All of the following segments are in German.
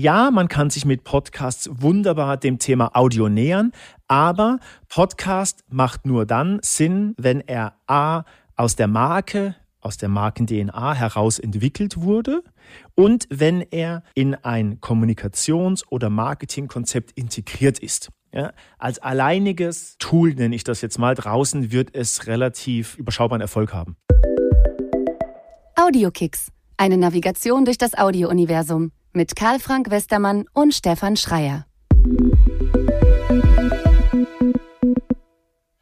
Ja, man kann sich mit Podcasts wunderbar dem Thema Audio nähern, aber Podcast macht nur dann Sinn, wenn er A aus der Marke, aus der Marken-DNA heraus entwickelt wurde und wenn er in ein Kommunikations- oder Marketingkonzept integriert ist. Ja, als alleiniges Tool, nenne ich das jetzt mal, draußen wird es relativ überschaubaren Erfolg haben. Audiokicks, eine Navigation durch das Audiouniversum mit Karl Frank Westermann und Stefan Schreier.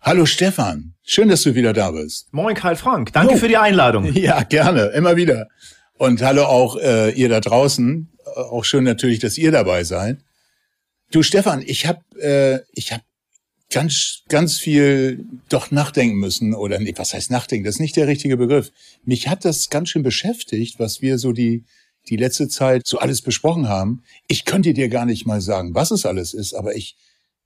Hallo Stefan, schön, dass du wieder da bist. Moin Karl Frank, danke oh. für die Einladung. Ja, gerne, immer wieder. Und hallo auch äh, ihr da draußen. Auch schön natürlich, dass ihr dabei seid. Du Stefan, ich habe äh, ich habe ganz ganz viel doch nachdenken müssen oder nee, was heißt nachdenken? Das ist nicht der richtige Begriff. Mich hat das ganz schön beschäftigt, was wir so die die letzte Zeit so alles besprochen haben. Ich könnte dir gar nicht mal sagen, was es alles ist, aber ich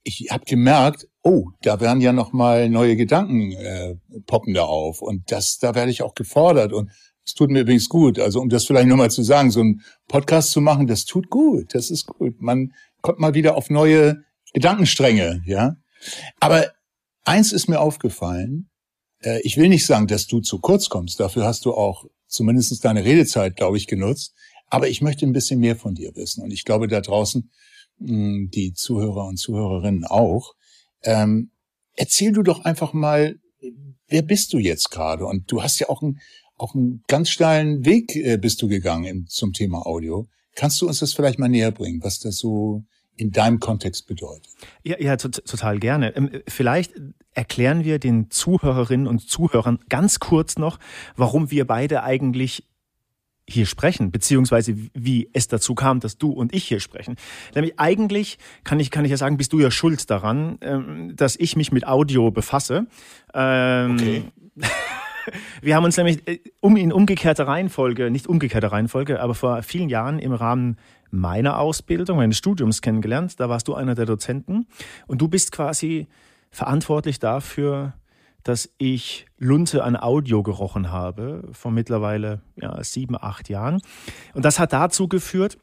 ich habe gemerkt, oh, da werden ja noch mal neue Gedanken äh, poppen da auf und das da werde ich auch gefordert und es tut mir übrigens gut. Also um das vielleicht nochmal zu sagen, so ein Podcast zu machen, das tut gut, das ist gut. Man kommt mal wieder auf neue Gedankenstränge, ja. Aber eins ist mir aufgefallen. Äh, ich will nicht sagen, dass du zu kurz kommst. Dafür hast du auch zumindest deine Redezeit, glaube ich, genutzt. Aber ich möchte ein bisschen mehr von dir wissen. Und ich glaube, da draußen hm, die Zuhörer und Zuhörerinnen auch. Ähm, erzähl du doch einfach mal, wer bist du jetzt gerade? Und du hast ja auch einen, auch einen ganz steilen Weg äh, bist du gegangen zum Thema Audio. Kannst du uns das vielleicht mal näher bringen, was das so in deinem Kontext bedeutet? Ja, ja, total gerne. Ähm, vielleicht erklären wir den Zuhörerinnen und Zuhörern ganz kurz noch, warum wir beide eigentlich hier sprechen, beziehungsweise wie es dazu kam, dass du und ich hier sprechen. Nämlich eigentlich kann ich, kann ich ja sagen, bist du ja schuld daran, ähm, dass ich mich mit Audio befasse. Ähm, okay. Wir haben uns nämlich äh, um in umgekehrter Reihenfolge, nicht umgekehrter Reihenfolge, aber vor vielen Jahren im Rahmen meiner Ausbildung, meines Studiums kennengelernt. Da warst du einer der Dozenten und du bist quasi verantwortlich dafür, dass ich Lunte an Audio gerochen habe vor mittlerweile ja, sieben, acht Jahren. Und das hat dazu geführt,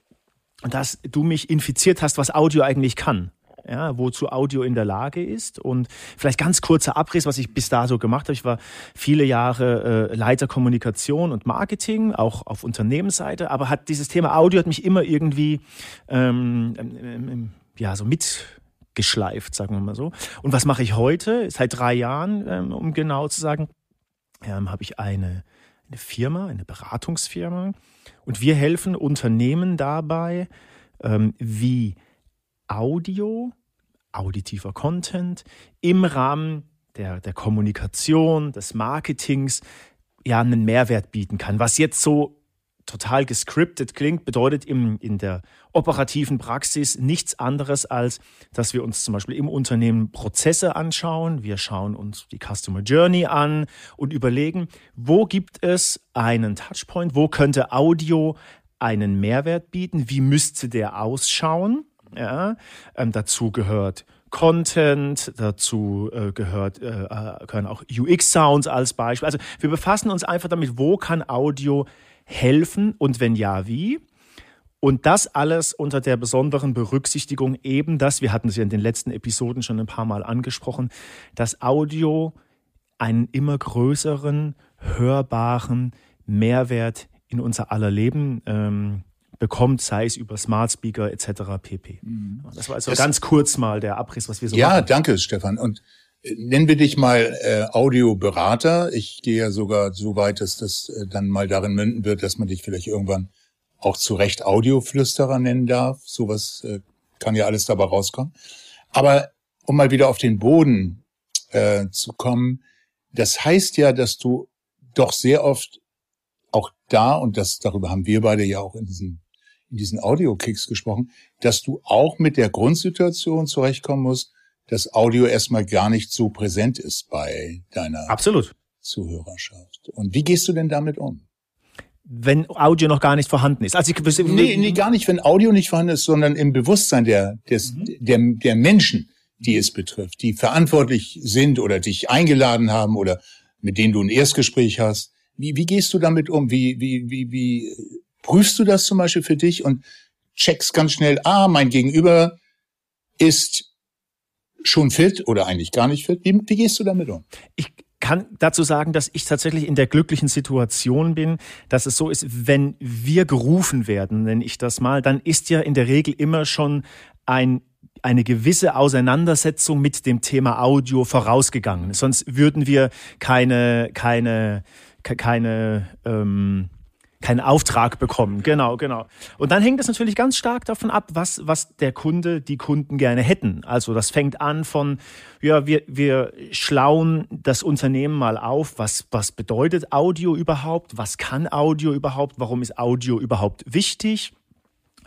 dass du mich infiziert hast, was Audio eigentlich kann ja, wozu Audio in der Lage ist. Und vielleicht ganz kurzer Abriss, was ich bis dato gemacht habe. Ich war viele Jahre äh, Leiter Kommunikation und Marketing, auch auf Unternehmensseite, aber hat dieses Thema Audio hat mich immer irgendwie ähm, ähm, ähm, ja so mitgeschleift, sagen wir mal so. Und was mache ich heute? Seit drei Jahren, ähm, um genau zu sagen, ähm, habe ich eine, eine Firma, eine Beratungsfirma. Und wir helfen Unternehmen dabei, ähm, wie Audio, auditiver Content im Rahmen der, der Kommunikation, des Marketings ja einen Mehrwert bieten kann. Was jetzt so total gescriptet klingt, bedeutet im, in der operativen Praxis nichts anderes als, dass wir uns zum Beispiel im Unternehmen Prozesse anschauen. Wir schauen uns die Customer Journey an und überlegen, wo gibt es einen Touchpoint, wo könnte Audio einen Mehrwert bieten, wie müsste der ausschauen ja, ähm, dazu gehört Content, dazu äh, gehört, äh, äh können auch UX-Sounds als Beispiel. Also wir befassen uns einfach damit, wo kann Audio helfen und wenn ja, wie. Und das alles unter der besonderen Berücksichtigung eben, dass, wir hatten es ja in den letzten Episoden schon ein paar Mal angesprochen, dass Audio einen immer größeren, hörbaren Mehrwert in unser aller Leben ähm, bekommt, sei es über Smart Speaker etc. pp. Mhm. Das war also das, ganz kurz mal der Abriss, was wir so ja, machen. Ja, danke, Stefan. Und nennen wir dich mal äh, Audioberater. Ich gehe ja sogar so weit, dass das äh, dann mal darin münden wird, dass man dich vielleicht irgendwann auch zu Recht Audioflüsterer nennen darf. Sowas äh, kann ja alles dabei rauskommen. Aber um mal wieder auf den Boden äh, zu kommen, das heißt ja, dass du doch sehr oft auch da, und das darüber haben wir beide ja auch in diesem in diesen Audio-Kicks gesprochen, dass du auch mit der Grundsituation zurechtkommen musst, dass Audio erstmal gar nicht so präsent ist bei deiner Absolut. Zuhörerschaft. Und wie gehst du denn damit um? Wenn Audio noch gar nicht vorhanden ist. Also ich, nee, nee, gar nicht, wenn Audio nicht vorhanden ist, sondern im Bewusstsein der, des, mhm. der, der Menschen, die es betrifft, die verantwortlich sind oder dich eingeladen haben oder mit denen du ein Erstgespräch hast. Wie, wie gehst du damit um? Wie, wie, wie, wie prüfst du das zum Beispiel für dich und checkst ganz schnell, ah, mein Gegenüber ist schon fit oder eigentlich gar nicht fit. Wie, wie gehst du damit um? Ich kann dazu sagen, dass ich tatsächlich in der glücklichen Situation bin, dass es so ist, wenn wir gerufen werden, nenne ich das mal, dann ist ja in der Regel immer schon ein eine gewisse Auseinandersetzung mit dem Thema Audio vorausgegangen. Sonst würden wir keine, keine, keine, ähm, keinen Auftrag bekommen. Genau, genau. Und dann hängt es natürlich ganz stark davon ab, was, was der Kunde, die Kunden gerne hätten. Also das fängt an von, ja, wir, wir schlauen das Unternehmen mal auf, was, was bedeutet Audio überhaupt? Was kann Audio überhaupt? Warum ist Audio überhaupt wichtig?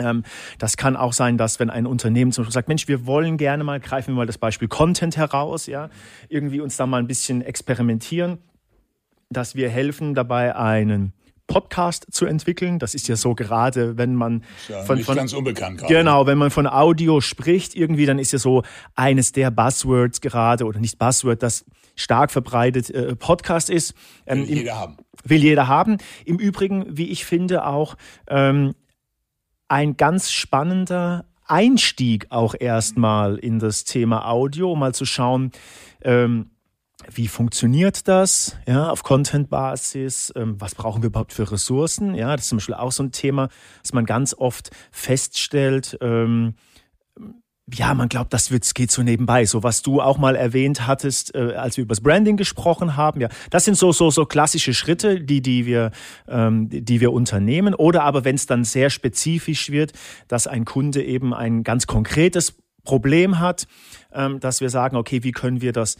Ähm, das kann auch sein, dass wenn ein Unternehmen zum Beispiel sagt, Mensch, wir wollen gerne mal, greifen wir mal das Beispiel Content heraus, ja, irgendwie uns da mal ein bisschen experimentieren, dass wir helfen dabei, einen Podcast zu entwickeln. Das ist ja so gerade, wenn man ja von, von ganz unbekannt. Genau, wenn man von Audio spricht, irgendwie, dann ist ja so eines der Buzzwords gerade oder nicht Buzzword, das stark verbreitet äh, Podcast ist. Ähm, will jeder haben. Will jeder haben. Im Übrigen, wie ich finde, auch ähm, ein ganz spannender Einstieg auch erstmal in das Thema Audio, um mal zu schauen, ähm, wie funktioniert das ja, auf Content-Basis? Ähm, was brauchen wir überhaupt für Ressourcen? Ja, das ist zum Beispiel auch so ein Thema, dass man ganz oft feststellt, ähm, ja, man glaubt, das wird, geht so nebenbei. So was du auch mal erwähnt hattest, äh, als wir über das Branding gesprochen haben. Ja, das sind so so so klassische Schritte, die die wir ähm, die wir unternehmen. Oder aber wenn es dann sehr spezifisch wird, dass ein Kunde eben ein ganz konkretes Problem hat, ähm, dass wir sagen, okay, wie können wir das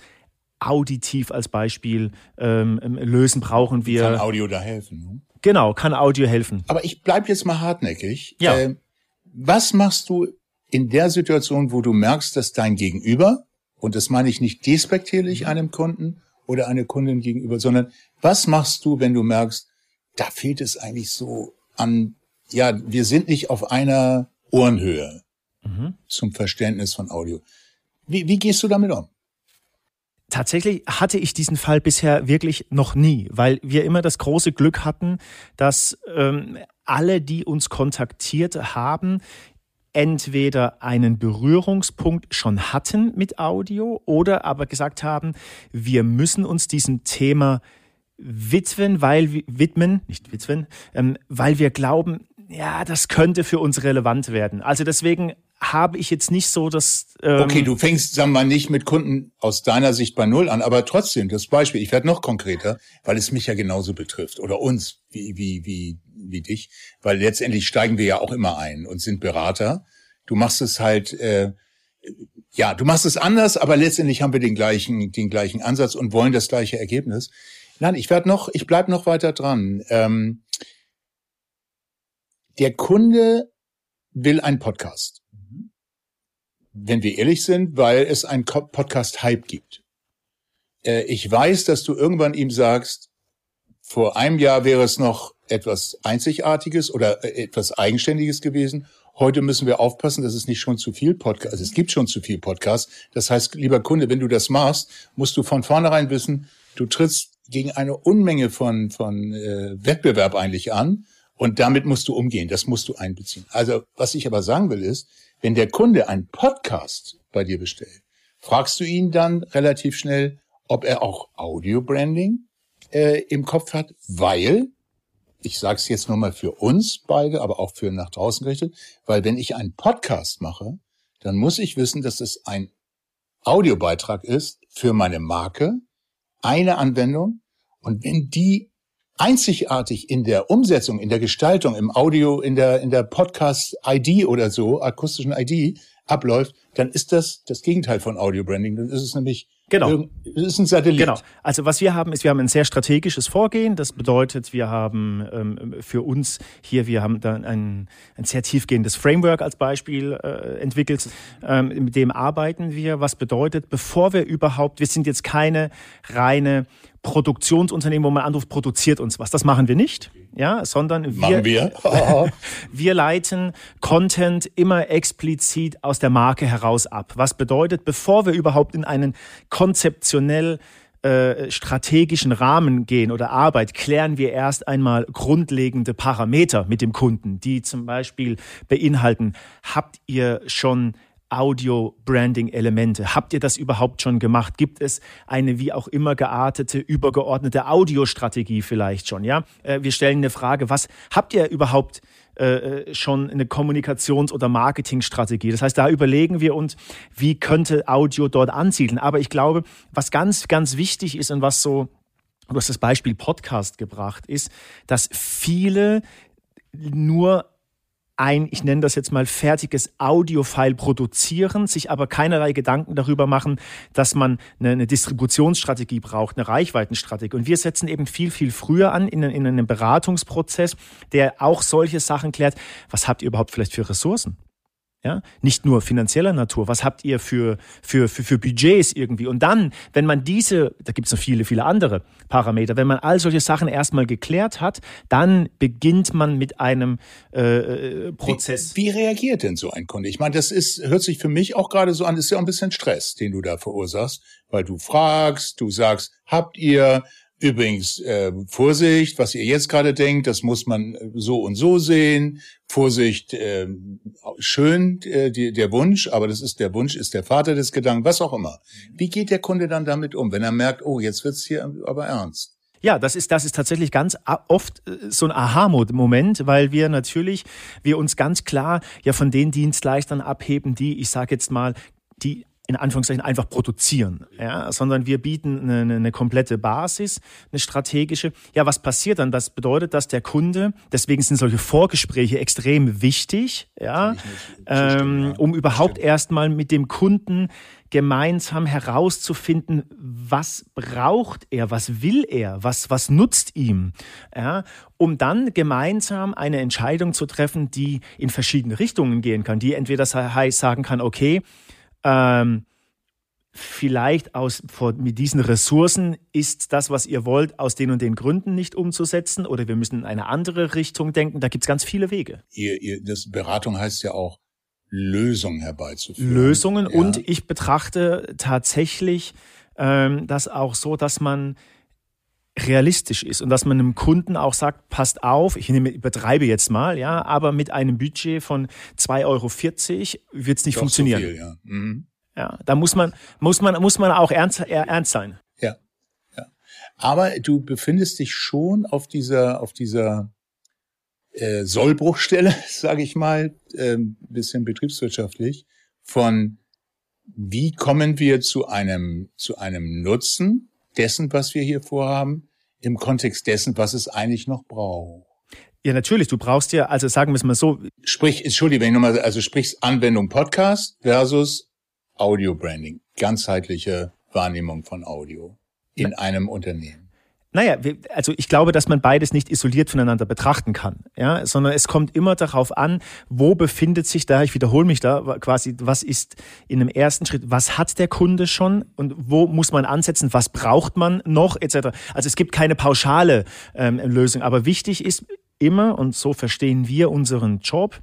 auditiv als Beispiel ähm, ähm lösen? Brauchen wir kann Audio da helfen? Ne? Genau, kann Audio helfen. Aber ich bleib jetzt mal hartnäckig. Ja. Äh, was machst du in der Situation, wo du merkst, dass dein Gegenüber, und das meine ich nicht despektierlich einem Kunden oder einer Kundin gegenüber, sondern was machst du, wenn du merkst, da fehlt es eigentlich so an, ja, wir sind nicht auf einer Ohrenhöhe mhm. zum Verständnis von Audio. Wie, wie gehst du damit um? Tatsächlich hatte ich diesen Fall bisher wirklich noch nie, weil wir immer das große Glück hatten, dass ähm, alle, die uns kontaktiert haben, entweder einen Berührungspunkt schon hatten mit Audio oder aber gesagt haben, wir müssen uns diesem Thema widmen, weil widmen, nicht widmen, ähm, weil wir glauben, ja, das könnte für uns relevant werden. Also deswegen habe ich jetzt nicht so das. Ähm okay, du fängst, sagen wir mal, nicht mit Kunden aus deiner Sicht bei Null an, aber trotzdem, das Beispiel, ich werde noch konkreter, weil es mich ja genauso betrifft oder uns, wie, wie, wie, wie dich, weil letztendlich steigen wir ja auch immer ein und sind Berater. Du machst es halt, äh, ja, du machst es anders, aber letztendlich haben wir den gleichen, den gleichen Ansatz und wollen das gleiche Ergebnis. Nein, ich werde noch, ich bleib noch weiter dran. Ähm, der Kunde will einen Podcast. Wenn wir ehrlich sind, weil es einen Podcast-Hype gibt. Äh, ich weiß, dass du irgendwann ihm sagst, vor einem Jahr wäre es noch etwas Einzigartiges oder äh, etwas Eigenständiges gewesen. Heute müssen wir aufpassen, dass es nicht schon zu viel Podcast, also es gibt schon zu viel Podcast. Das heißt, lieber Kunde, wenn du das machst, musst du von vornherein wissen, du trittst gegen eine Unmenge von, von äh, Wettbewerb eigentlich an und damit musst du umgehen. Das musst du einbeziehen. Also, was ich aber sagen will ist, wenn der Kunde einen Podcast bei dir bestellt, fragst du ihn dann relativ schnell, ob er auch Audio-Branding äh, im Kopf hat, weil ich sage es jetzt nur mal für uns beide, aber auch für nach draußen gerichtet, weil wenn ich einen Podcast mache, dann muss ich wissen, dass es ein Audiobeitrag ist für meine Marke, eine Anwendung. Und wenn die einzigartig in der Umsetzung, in der Gestaltung, im Audio, in der, in der Podcast-ID oder so, akustischen ID abläuft, dann ist das das Gegenteil von Audio Branding. Dann ist es nämlich Genau. Das ist ein Satellit. Genau. Also was wir haben, ist, wir haben ein sehr strategisches Vorgehen. Das bedeutet, wir haben ähm, für uns hier, wir haben dann ein, ein sehr tiefgehendes Framework als Beispiel äh, entwickelt. Ähm, mit dem arbeiten wir. Was bedeutet, bevor wir überhaupt, wir sind jetzt keine reine Produktionsunternehmen, wo man anruft, produziert uns was. Das machen wir nicht, ja, sondern wir, wir. wir leiten Content immer explizit aus der Marke heraus ab. Was bedeutet, bevor wir überhaupt in einen konzeptionell äh, strategischen Rahmen gehen oder Arbeit, klären wir erst einmal grundlegende Parameter mit dem Kunden, die zum Beispiel beinhalten, habt ihr schon Audio-Branding-Elemente? Habt ihr das überhaupt schon gemacht? Gibt es eine wie auch immer geartete, übergeordnete Audiostrategie vielleicht schon? Ja, äh, wir stellen eine Frage: Was habt ihr überhaupt äh, schon eine Kommunikations- oder Marketingstrategie? Das heißt, da überlegen wir uns, wie könnte Audio dort ansiedeln. Aber ich glaube, was ganz, ganz wichtig ist und was so du hast das Beispiel Podcast gebracht, ist, dass viele nur ein, ich nenne das jetzt mal, fertiges Audiofile produzieren, sich aber keinerlei Gedanken darüber machen, dass man eine, Distributionsstrategie braucht, eine Reichweitenstrategie. Und wir setzen eben viel, viel früher an in, in einem Beratungsprozess, der auch solche Sachen klärt. Was habt ihr überhaupt vielleicht für Ressourcen? Ja, nicht nur finanzieller Natur. Was habt ihr für, für, für, für Budgets irgendwie? Und dann, wenn man diese, da gibt es noch viele, viele andere Parameter, wenn man all solche Sachen erstmal geklärt hat, dann beginnt man mit einem äh, äh Prozess. Wie, wie reagiert denn so ein Kunde? Ich meine, das ist, hört sich für mich auch gerade so an, das ist ja auch ein bisschen Stress, den du da verursachst, weil du fragst, du sagst, habt ihr, Übrigens, äh, Vorsicht, was ihr jetzt gerade denkt, das muss man äh, so und so sehen. Vorsicht, äh, schön äh, die, der Wunsch, aber das ist der Wunsch, ist der Vater des Gedanken, was auch immer. Wie geht der Kunde dann damit um, wenn er merkt, oh, jetzt wird's hier aber ernst? Ja, das ist, das ist tatsächlich ganz oft äh, so ein Aha-Moment, weil wir natürlich, wir uns ganz klar ja von den Dienstleistern abheben, die, ich sage jetzt mal, die in Anführungszeichen einfach produzieren, ja, sondern wir bieten eine, eine komplette Basis, eine strategische. Ja, was passiert dann? Das bedeutet, dass der Kunde, deswegen sind solche Vorgespräche extrem wichtig, ja, ähm, um überhaupt erstmal mit dem Kunden gemeinsam herauszufinden, was braucht er, was will er, was, was nutzt ihm, ja, um dann gemeinsam eine Entscheidung zu treffen, die in verschiedene Richtungen gehen kann, die entweder sagen kann, okay, ähm, vielleicht aus, mit diesen Ressourcen ist das, was ihr wollt, aus den und den Gründen nicht umzusetzen oder wir müssen in eine andere Richtung denken. Da gibt es ganz viele Wege. Ihr, ihr, das Beratung heißt ja auch, Lösungen herbeizuführen. Lösungen ja. und ich betrachte tatsächlich ähm, das auch so, dass man realistisch ist und dass man einem Kunden auch sagt, passt auf, ich nehme, übertreibe jetzt mal, ja, aber mit einem Budget von 2,40 Euro wird es nicht Doch funktionieren. So viel, ja. Mhm. ja, da muss man, muss man, muss man auch ernst, ernst sein. Ja, ja. Aber du befindest dich schon auf dieser, auf dieser äh, Sollbruchstelle, sage ich mal, äh, bisschen betriebswirtschaftlich, von wie kommen wir zu einem, zu einem Nutzen dessen, was wir hier vorhaben, im Kontext dessen, was es eigentlich noch braucht. Ja, natürlich. Du brauchst ja, also sagen wir es mal so. Sprich, entschuldige, wenn ich nochmal, also sprich Anwendung Podcast versus Audio Branding. Ganzheitliche Wahrnehmung von Audio in einem Unternehmen. Naja, also ich glaube, dass man beides nicht isoliert voneinander betrachten kann, ja, sondern es kommt immer darauf an, wo befindet sich da, ich wiederhole mich da quasi, was ist in einem ersten Schritt, was hat der Kunde schon und wo muss man ansetzen, was braucht man noch, etc. Also es gibt keine pauschale ähm, Lösung, aber wichtig ist immer, und so verstehen wir unseren Job,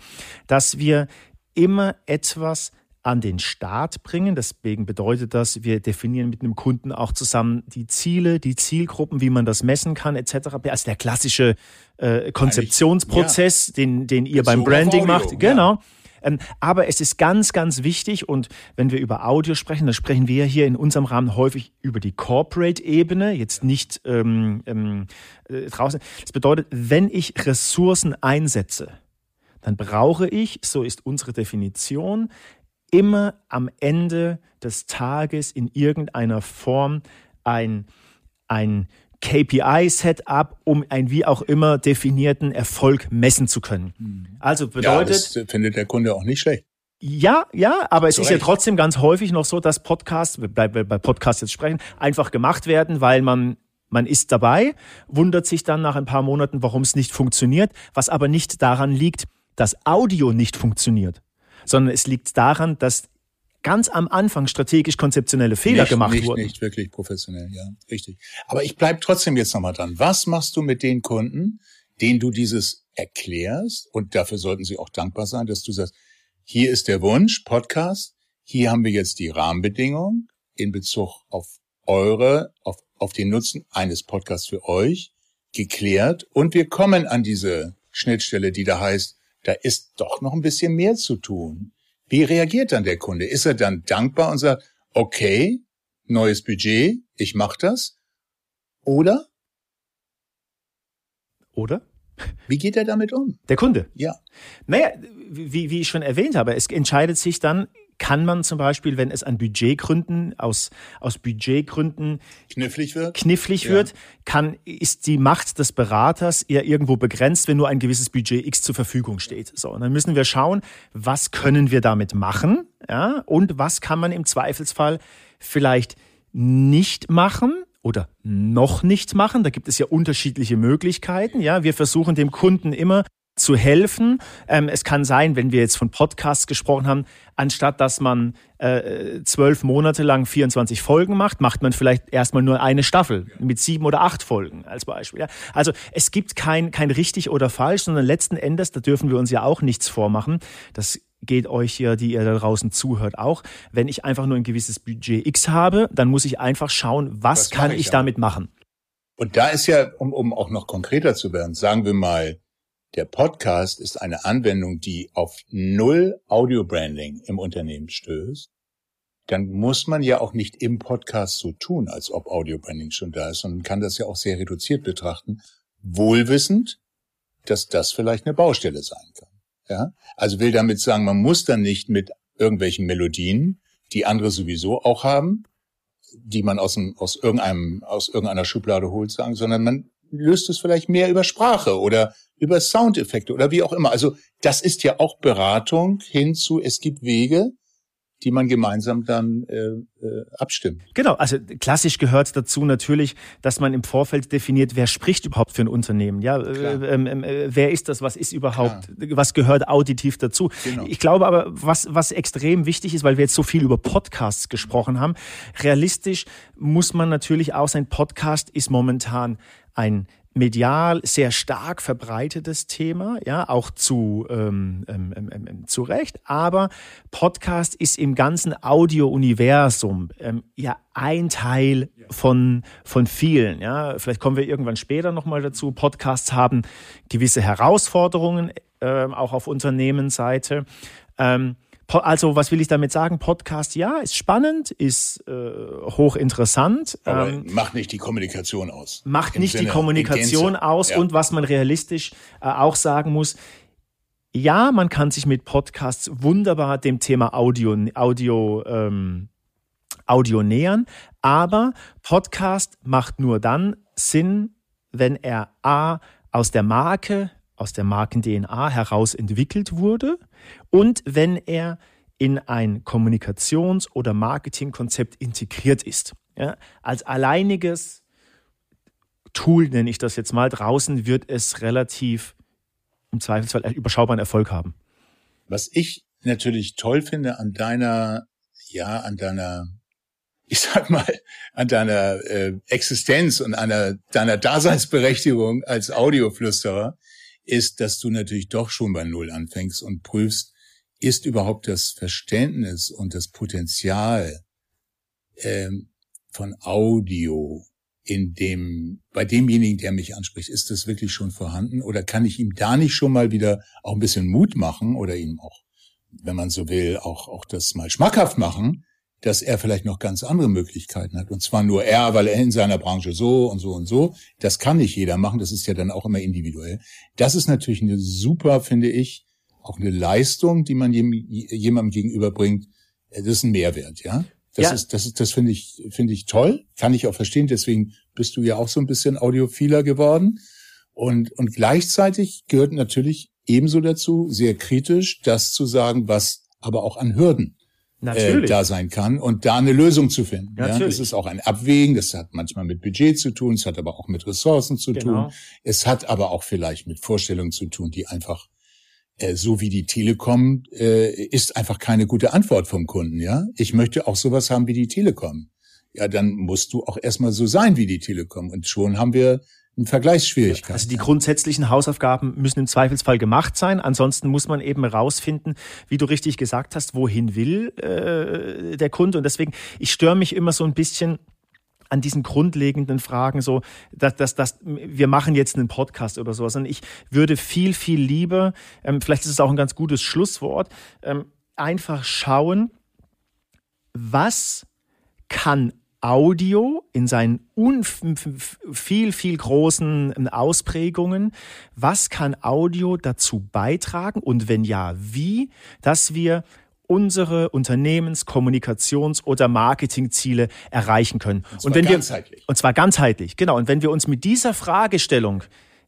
dass wir immer etwas an den Start bringen. Deswegen bedeutet das, wir definieren mit einem Kunden auch zusammen die Ziele, die Zielgruppen, wie man das messen kann, etc. Also der klassische äh, Konzeptionsprozess, ja. den, den ihr beim Branding Audio, macht. Genau. Ja. Ähm, aber es ist ganz, ganz wichtig und wenn wir über Audio sprechen, dann sprechen wir hier in unserem Rahmen häufig über die Corporate-Ebene, jetzt nicht ähm, ähm, äh, draußen. Das bedeutet, wenn ich Ressourcen einsetze, dann brauche ich, so ist unsere Definition, immer am Ende des Tages in irgendeiner Form ein, ein KPI-Setup, um einen wie auch immer definierten Erfolg messen zu können. Hm. Also bedeutet. Ja, das findet der Kunde auch nicht schlecht. Ja, ja, aber es ist ja trotzdem ganz häufig noch so, dass Podcasts, wir bleiben bei Podcasts jetzt sprechen, einfach gemacht werden, weil man man ist dabei, wundert sich dann nach ein paar Monaten, warum es nicht funktioniert, was aber nicht daran liegt, dass Audio nicht funktioniert, sondern es liegt daran, dass ganz am Anfang strategisch konzeptionelle Fehler nicht, gemacht nicht, wurden. Nicht wirklich professionell, ja, richtig. Aber ich bleib trotzdem jetzt nochmal dran. Was machst du mit den Kunden, denen du dieses erklärst? Und dafür sollten sie auch dankbar sein, dass du sagst, hier ist der Wunsch, Podcast, hier haben wir jetzt die Rahmenbedingungen in Bezug auf eure, auf auf den Nutzen eines Podcasts für euch geklärt und wir kommen an diese Schnittstelle, die da heißt, da ist doch noch ein bisschen mehr zu tun. Wie reagiert dann der Kunde? Ist er dann dankbar und sagt, okay, neues Budget, ich mach das? Oder? Oder? Wie geht er damit um? Der Kunde? Ja. Naja, wie, wie ich schon erwähnt habe, es entscheidet sich dann, kann man zum Beispiel, wenn es an Budgetgründen, aus, aus Budgetgründen knifflig wird, knifflig ja. wird, kann, ist die Macht des Beraters eher irgendwo begrenzt, wenn nur ein gewisses Budget X zur Verfügung steht. So, und dann müssen wir schauen, was können wir damit machen, ja, und was kann man im Zweifelsfall vielleicht nicht machen, oder noch nicht machen. Da gibt es ja unterschiedliche Möglichkeiten. Ja, wir versuchen dem Kunden immer zu helfen. Ähm, es kann sein, wenn wir jetzt von Podcasts gesprochen haben, anstatt dass man äh, zwölf Monate lang 24 Folgen macht, macht man vielleicht erstmal nur eine Staffel mit sieben oder acht Folgen als Beispiel. Ja? Also es gibt kein, kein richtig oder falsch, sondern letzten Endes, da dürfen wir uns ja auch nichts vormachen. Das geht euch ja, die ihr da draußen zuhört, auch. Wenn ich einfach nur ein gewisses Budget X habe, dann muss ich einfach schauen, was, was kann ich, ich damit machen. Und da ist ja, um, um auch noch konkreter zu werden, sagen wir mal, der Podcast ist eine Anwendung, die auf null Audio-Branding im Unternehmen stößt. Dann muss man ja auch nicht im Podcast so tun, als ob Audio-Branding schon da ist, sondern kann das ja auch sehr reduziert betrachten, wohlwissend, dass das vielleicht eine Baustelle sein kann. Ja? Also will damit sagen, man muss dann nicht mit irgendwelchen Melodien, die andere sowieso auch haben, die man aus, dem, aus, irgendeinem, aus irgendeiner Schublade holt, sagen, sondern man löst es vielleicht mehr über Sprache oder über Soundeffekte oder wie auch immer. Also das ist ja auch Beratung hinzu, es gibt Wege, die man gemeinsam dann äh, äh, abstimmt. Genau, also klassisch gehört dazu natürlich, dass man im Vorfeld definiert, wer spricht überhaupt für ein Unternehmen. Ja, äh, ähm, äh, wer ist das? Was ist überhaupt? Klar. Was gehört auditiv dazu? Genau. Ich glaube aber, was was extrem wichtig ist, weil wir jetzt so viel über Podcasts gesprochen haben, realistisch muss man natürlich auch sein Podcast ist momentan ein medial sehr stark verbreitetes Thema, ja, auch zu, ähm, ähm, ähm, ähm, zu Recht. Aber Podcast ist im ganzen Audio-Universum ähm, ja ein Teil von, von vielen. Ja. Vielleicht kommen wir irgendwann später nochmal dazu. Podcasts haben gewisse Herausforderungen, äh, auch auf Unternehmensseite. Ähm, also, was will ich damit sagen? Podcast, ja, ist spannend, ist äh, hochinteressant. Aber ähm, macht nicht die Kommunikation aus. Macht nicht Sinne, die Kommunikation aus. Ja. Und was man realistisch äh, auch sagen muss, ja, man kann sich mit Podcasts wunderbar dem Thema Audio, Audio, ähm, Audio nähern, aber Podcast macht nur dann Sinn, wenn er A aus der Marke aus der Marken-DNA heraus entwickelt wurde und wenn er in ein Kommunikations- oder Marketingkonzept integriert ist. Ja, als alleiniges Tool, nenne ich das jetzt mal, draußen wird es relativ im Zweifelsfall überschaubaren Erfolg haben. Was ich natürlich toll finde an deiner, ja, an deiner, ich sag mal, an deiner äh, Existenz und an deiner Daseinsberechtigung als Audioflüsterer, ist, dass du natürlich doch schon bei Null anfängst und prüfst, ist überhaupt das Verständnis und das Potenzial ähm, von Audio in dem, bei demjenigen, der mich anspricht, ist das wirklich schon vorhanden? Oder kann ich ihm da nicht schon mal wieder auch ein bisschen Mut machen oder ihm auch, wenn man so will, auch, auch das mal schmackhaft machen, dass er vielleicht noch ganz andere Möglichkeiten hat. Und zwar nur er, weil er in seiner Branche so und so und so. Das kann nicht jeder machen. Das ist ja dann auch immer individuell. Das ist natürlich eine super, finde ich, auch eine Leistung, die man jemandem gegenüberbringt. Das ist ein Mehrwert, ja. Das ja. ist, das ist, das finde ich, finde ich toll. Kann ich auch verstehen. Deswegen bist du ja auch so ein bisschen audiophiler geworden. Und, und gleichzeitig gehört natürlich ebenso dazu, sehr kritisch, das zu sagen, was aber auch an Hürden äh, da sein kann und da eine Lösung zu finden. Natürlich. Ja, das ist auch ein Abwägen, das hat manchmal mit Budget zu tun, es hat aber auch mit Ressourcen zu genau. tun, es hat aber auch vielleicht mit Vorstellungen zu tun, die einfach äh, so wie die Telekom äh, ist einfach keine gute Antwort vom Kunden. Ja, ich möchte auch sowas haben wie die Telekom. Ja, dann musst du auch erstmal so sein wie die Telekom und schon haben wir Vergleichsschwierigkeiten. Also die grundsätzlichen Hausaufgaben müssen im Zweifelsfall gemacht sein. Ansonsten muss man eben rausfinden, wie du richtig gesagt hast, wohin will äh, der Kunde. Und deswegen, ich störe mich immer so ein bisschen an diesen grundlegenden Fragen, so, dass, dass, dass wir machen jetzt einen Podcast oder sowas. Und ich würde viel, viel lieber, ähm, vielleicht ist es auch ein ganz gutes Schlusswort, ähm, einfach schauen, was kann Audio in seinen viel, viel großen ähm, Ausprägungen. Was kann Audio dazu beitragen und wenn ja, wie, dass wir unsere Unternehmens-, Kommunikations- oder Marketingziele erreichen können. Und zwar und wenn ganzheitlich. Wir, und zwar ganzheitlich, genau. Und wenn wir uns mit dieser Fragestellung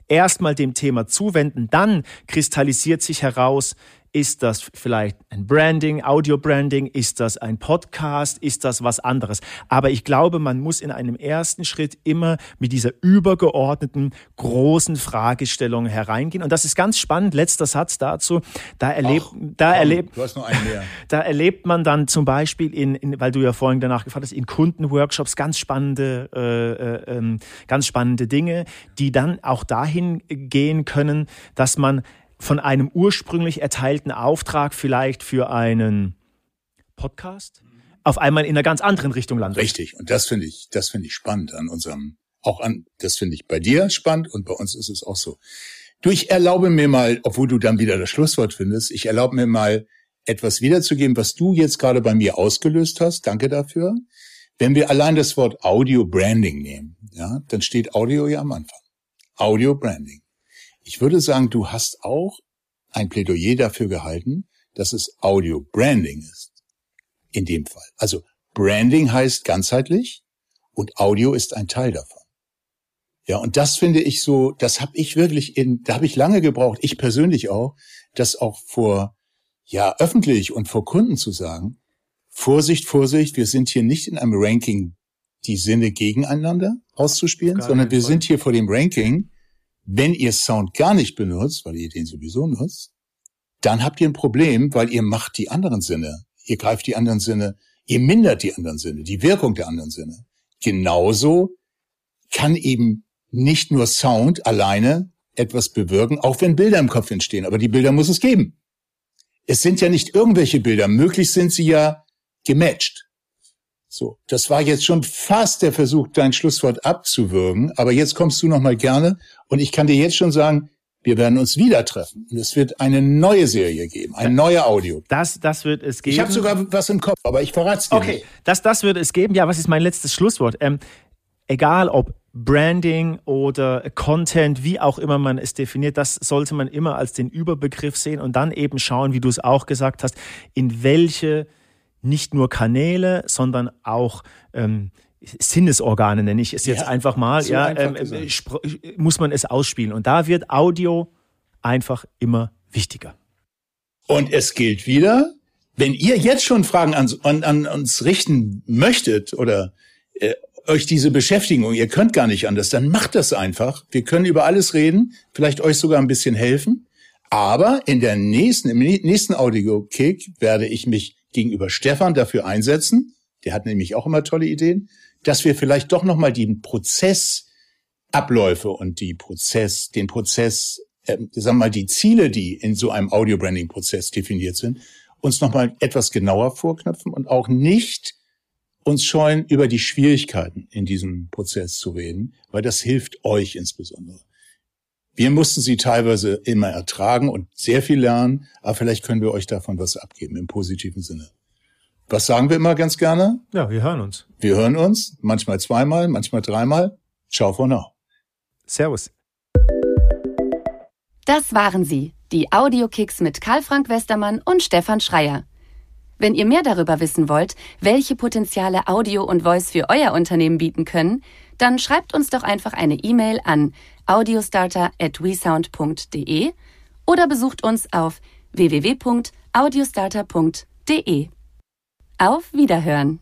erstmal dem Thema zuwenden, dann kristallisiert sich heraus, ist das vielleicht ein Branding, Audio-Branding? Ist das ein Podcast? Ist das was anderes? Aber ich glaube, man muss in einem ersten Schritt immer mit dieser übergeordneten großen Fragestellung hereingehen. Und das ist ganz spannend. Letzter Satz dazu. Da erlebt, Ach, da erlebt, da erlebt man dann zum Beispiel in, in weil du ja vorhin danach gefragt hast, in Kundenworkshops ganz spannende, äh, äh, ähm, ganz spannende Dinge, die dann auch dahin gehen können, dass man von einem ursprünglich erteilten Auftrag vielleicht für einen Podcast auf einmal in einer ganz anderen Richtung landet. Richtig. Und das finde ich, das finde ich spannend an unserem, auch an, das finde ich bei dir spannend und bei uns ist es auch so. Du, ich erlaube mir mal, obwohl du dann wieder das Schlusswort findest, ich erlaube mir mal etwas wiederzugeben, was du jetzt gerade bei mir ausgelöst hast. Danke dafür. Wenn wir allein das Wort Audio Branding nehmen, ja, dann steht Audio ja am Anfang. Audio Branding. Ich würde sagen, du hast auch ein Plädoyer dafür gehalten, dass es Audio Branding ist. In dem Fall. Also Branding heißt ganzheitlich und Audio ist ein Teil davon. Ja, und das finde ich so, das habe ich wirklich in, da habe ich lange gebraucht, ich persönlich auch, das auch vor, ja, öffentlich und vor Kunden zu sagen, Vorsicht, Vorsicht, wir sind hier nicht in einem Ranking, die Sinne gegeneinander auszuspielen, sondern wir sind hier vor dem Ranking, wenn ihr Sound gar nicht benutzt, weil ihr den sowieso nutzt, dann habt ihr ein Problem, weil ihr macht die anderen Sinne. Ihr greift die anderen Sinne, ihr mindert die anderen Sinne, die Wirkung der anderen Sinne. Genauso kann eben nicht nur Sound alleine etwas bewirken, auch wenn Bilder im Kopf entstehen. Aber die Bilder muss es geben. Es sind ja nicht irgendwelche Bilder. Möglich sind sie ja gematcht. So, das war jetzt schon fast der Versuch, dein Schlusswort abzuwürgen, aber jetzt kommst du noch mal gerne und ich kann dir jetzt schon sagen, wir werden uns wieder treffen und es wird eine neue Serie geben, ein neuer Audio. Das, das wird es geben. Ich habe sogar was im Kopf, aber ich verrate es dir okay. nicht. Okay, das, das wird es geben. Ja, was ist mein letztes Schlusswort? Ähm, egal ob Branding oder Content, wie auch immer man es definiert, das sollte man immer als den Überbegriff sehen und dann eben schauen, wie du es auch gesagt hast, in welche nicht nur Kanäle, sondern auch ähm, Sinnesorgane nenne ich es jetzt ja, einfach mal, so ja, einfach ähm, muss man es ausspielen. Und da wird Audio einfach immer wichtiger. Und es gilt wieder, wenn ihr jetzt schon Fragen an, an, an uns richten möchtet oder äh, euch diese Beschäftigung, ihr könnt gar nicht anders, dann macht das einfach. Wir können über alles reden, vielleicht euch sogar ein bisschen helfen. Aber in der nächsten, im nächsten Audio-Kick werde ich mich gegenüber Stefan dafür einsetzen, der hat nämlich auch immer tolle Ideen, dass wir vielleicht doch nochmal die Prozessabläufe und die Prozess, den Prozess, äh, sagen wir mal, die Ziele, die in so einem Audio-Branding-Prozess definiert sind, uns nochmal etwas genauer vorknöpfen und auch nicht uns scheuen, über die Schwierigkeiten in diesem Prozess zu reden, weil das hilft euch insbesondere. Wir mussten sie teilweise immer ertragen und sehr viel lernen, aber vielleicht können wir euch davon was abgeben im positiven Sinne. Was sagen wir immer ganz gerne? Ja, wir hören uns. Wir hören uns, manchmal zweimal, manchmal dreimal. Ciao for now. Servus. Das waren sie, die Audiokicks mit Karl-Frank Westermann und Stefan Schreier. Wenn ihr mehr darüber wissen wollt, welche Potenziale Audio und Voice für euer Unternehmen bieten können, dann schreibt uns doch einfach eine E-Mail an audiostarter at wesound.de oder besucht uns auf www.audiostarter.de. Auf Wiederhören!